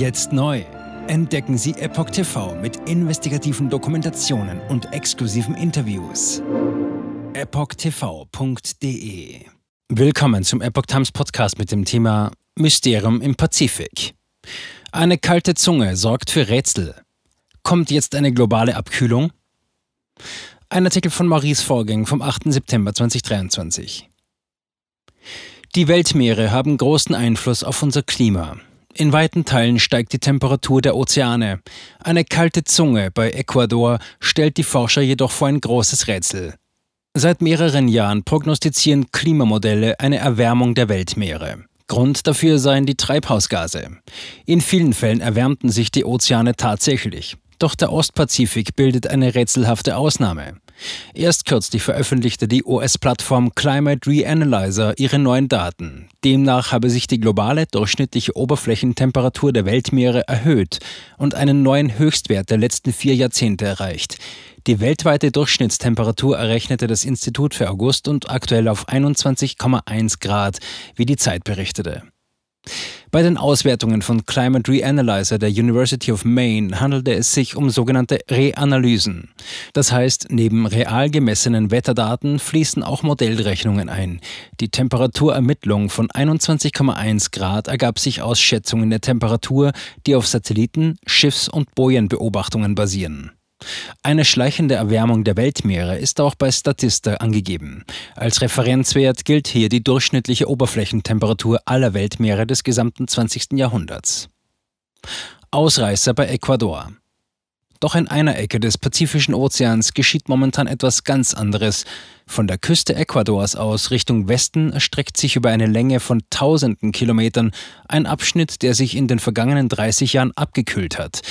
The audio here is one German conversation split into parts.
Jetzt neu. Entdecken Sie Epoch TV mit investigativen Dokumentationen und exklusiven Interviews. EpochTV.de Willkommen zum Epoch Times Podcast mit dem Thema Mysterium im Pazifik. Eine kalte Zunge sorgt für Rätsel. Kommt jetzt eine globale Abkühlung? Ein Artikel von Maurice Vorgäng vom 8. September 2023. Die Weltmeere haben großen Einfluss auf unser Klima. In weiten Teilen steigt die Temperatur der Ozeane. Eine kalte Zunge bei Ecuador stellt die Forscher jedoch vor ein großes Rätsel. Seit mehreren Jahren prognostizieren Klimamodelle eine Erwärmung der Weltmeere. Grund dafür seien die Treibhausgase. In vielen Fällen erwärmten sich die Ozeane tatsächlich. Doch der Ostpazifik bildet eine rätselhafte Ausnahme. Erst kürzlich veröffentlichte die US-Plattform Climate Reanalyzer ihre neuen Daten. Demnach habe sich die globale durchschnittliche Oberflächentemperatur der Weltmeere erhöht und einen neuen Höchstwert der letzten vier Jahrzehnte erreicht. Die weltweite Durchschnittstemperatur errechnete das Institut für August und aktuell auf 21,1 Grad, wie die Zeit berichtete. Bei den Auswertungen von Climate Reanalyzer der University of Maine handelte es sich um sogenannte Reanalysen. Das heißt, neben real gemessenen Wetterdaten fließen auch Modellrechnungen ein. Die Temperaturermittlung von 21,1 Grad ergab sich aus Schätzungen der Temperatur, die auf Satelliten, Schiffs- und Bojenbeobachtungen basieren. Eine schleichende Erwärmung der Weltmeere ist auch bei Statista angegeben. Als Referenzwert gilt hier die durchschnittliche Oberflächentemperatur aller Weltmeere des gesamten 20. Jahrhunderts. Ausreißer bei Ecuador. Doch in einer Ecke des Pazifischen Ozeans geschieht momentan etwas ganz anderes. Von der Küste Ecuadors aus Richtung Westen erstreckt sich über eine Länge von tausenden Kilometern ein Abschnitt, der sich in den vergangenen 30 Jahren abgekühlt hat.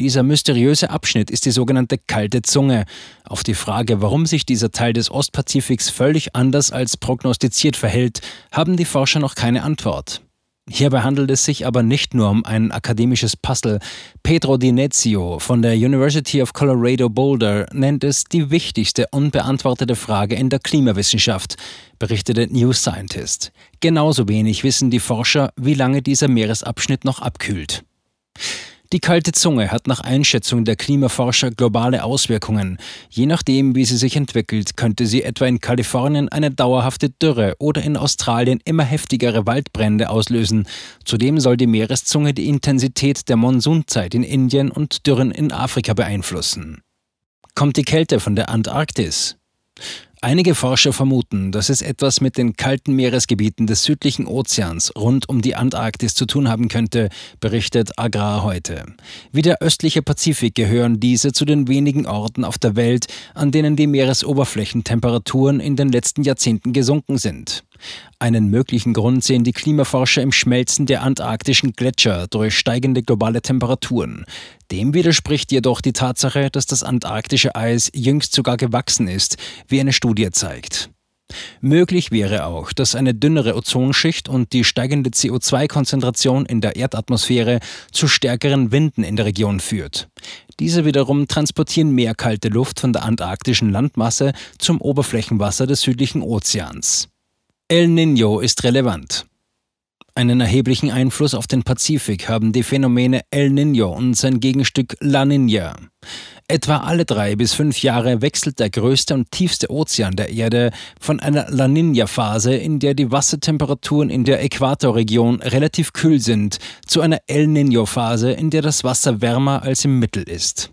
Dieser mysteriöse Abschnitt ist die sogenannte kalte Zunge. Auf die Frage, warum sich dieser Teil des Ostpazifiks völlig anders als prognostiziert verhält, haben die Forscher noch keine Antwort. Hierbei handelt es sich aber nicht nur um ein akademisches Puzzle. Pedro Di Nezio von der University of Colorado Boulder nennt es die wichtigste unbeantwortete Frage in der Klimawissenschaft, berichtete New Scientist. Genauso wenig wissen die Forscher, wie lange dieser Meeresabschnitt noch abkühlt. Die kalte Zunge hat nach Einschätzung der Klimaforscher globale Auswirkungen. Je nachdem, wie sie sich entwickelt, könnte sie etwa in Kalifornien eine dauerhafte Dürre oder in Australien immer heftigere Waldbrände auslösen. Zudem soll die Meereszunge die Intensität der Monsunzeit in Indien und Dürren in Afrika beeinflussen. Kommt die Kälte von der Antarktis? Einige Forscher vermuten, dass es etwas mit den kalten Meeresgebieten des südlichen Ozeans rund um die Antarktis zu tun haben könnte, berichtet Agrar heute. Wie der östliche Pazifik gehören diese zu den wenigen Orten auf der Welt, an denen die Meeresoberflächentemperaturen in den letzten Jahrzehnten gesunken sind. Einen möglichen Grund sehen die Klimaforscher im Schmelzen der antarktischen Gletscher durch steigende globale Temperaturen. Dem widerspricht jedoch die Tatsache, dass das antarktische Eis jüngst sogar gewachsen ist, wie eine Studie zeigt. Möglich wäre auch, dass eine dünnere Ozonschicht und die steigende CO2-Konzentration in der Erdatmosphäre zu stärkeren Winden in der Region führt. Diese wiederum transportieren mehr kalte Luft von der antarktischen Landmasse zum Oberflächenwasser des südlichen Ozeans. El Niño ist relevant. Einen erheblichen Einfluss auf den Pazifik haben die Phänomene El Niño und sein Gegenstück La Niña. Etwa alle drei bis fünf Jahre wechselt der größte und tiefste Ozean der Erde von einer La Niña-Phase, in der die Wassertemperaturen in der Äquatorregion relativ kühl sind, zu einer El Niño-Phase, in der das Wasser wärmer als im Mittel ist.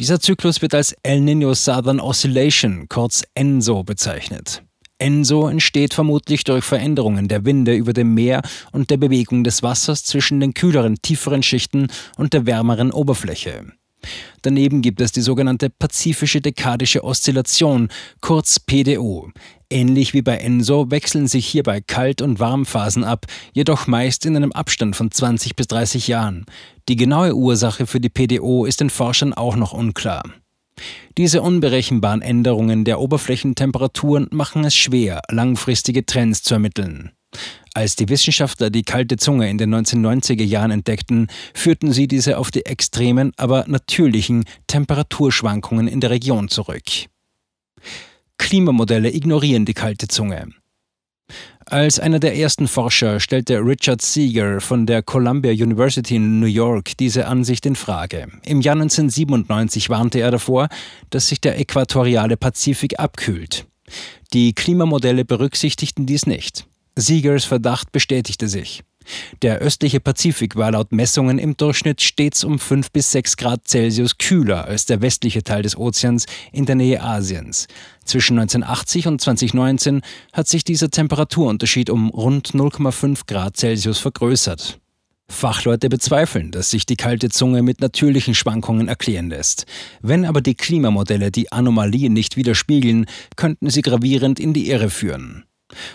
Dieser Zyklus wird als El Niño Southern Oscillation, kurz ENSO, bezeichnet. Enso entsteht vermutlich durch Veränderungen der Winde über dem Meer und der Bewegung des Wassers zwischen den kühleren, tieferen Schichten und der wärmeren Oberfläche. Daneben gibt es die sogenannte pazifische dekadische Oszillation, kurz PDO. Ähnlich wie bei ENSO wechseln sich hierbei Kalt- und Warmphasen ab, jedoch meist in einem Abstand von 20 bis 30 Jahren. Die genaue Ursache für die PDO ist den Forschern auch noch unklar. Diese unberechenbaren Änderungen der Oberflächentemperaturen machen es schwer, langfristige Trends zu ermitteln. Als die Wissenschaftler die kalte Zunge in den 1990er Jahren entdeckten, führten sie diese auf die extremen, aber natürlichen Temperaturschwankungen in der Region zurück. Klimamodelle ignorieren die kalte Zunge. Als einer der ersten Forscher stellte Richard Seeger von der Columbia University in New York diese Ansicht in Frage. Im Jahr 1997 warnte er davor, dass sich der äquatoriale Pazifik abkühlt. Die Klimamodelle berücksichtigten dies nicht. Seegers Verdacht bestätigte sich. Der östliche Pazifik war laut Messungen im Durchschnitt stets um 5 bis 6 Grad Celsius kühler als der westliche Teil des Ozeans in der Nähe Asiens. Zwischen 1980 und 2019 hat sich dieser Temperaturunterschied um rund 0,5 Grad Celsius vergrößert. Fachleute bezweifeln, dass sich die kalte Zunge mit natürlichen Schwankungen erklären lässt. Wenn aber die Klimamodelle die Anomalien nicht widerspiegeln, könnten sie gravierend in die Irre führen.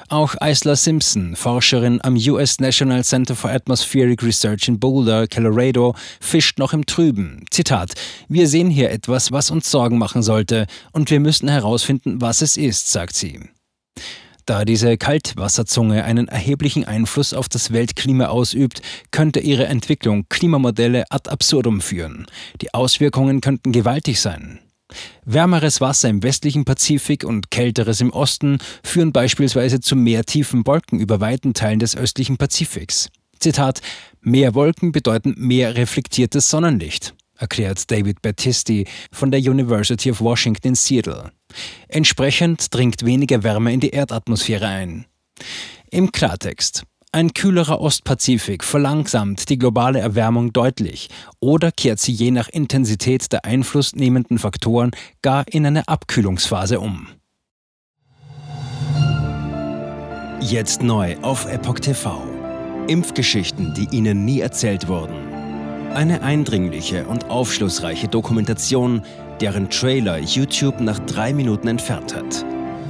Auch Isla Simpson, Forscherin am US National Center for Atmospheric Research in Boulder, Colorado, fischt noch im Trüben. Zitat: Wir sehen hier etwas, was uns Sorgen machen sollte, und wir müssen herausfinden, was es ist, sagt sie. Da diese Kaltwasserzunge einen erheblichen Einfluss auf das Weltklima ausübt, könnte ihre Entwicklung Klimamodelle ad absurdum führen. Die Auswirkungen könnten gewaltig sein. Wärmeres Wasser im westlichen Pazifik und kälteres im Osten führen beispielsweise zu mehr tiefen Wolken über weiten Teilen des östlichen Pazifiks. Zitat: Mehr Wolken bedeuten mehr reflektiertes Sonnenlicht, erklärt David Battisti von der University of Washington in Seattle. Entsprechend dringt weniger Wärme in die Erdatmosphäre ein. Im Klartext. Ein kühlerer Ostpazifik verlangsamt die globale Erwärmung deutlich oder kehrt sie je nach Intensität der einflussnehmenden Faktoren gar in eine Abkühlungsphase um. Jetzt neu auf Epoch TV. Impfgeschichten, die Ihnen nie erzählt wurden. Eine eindringliche und aufschlussreiche Dokumentation, deren Trailer YouTube nach drei Minuten entfernt hat.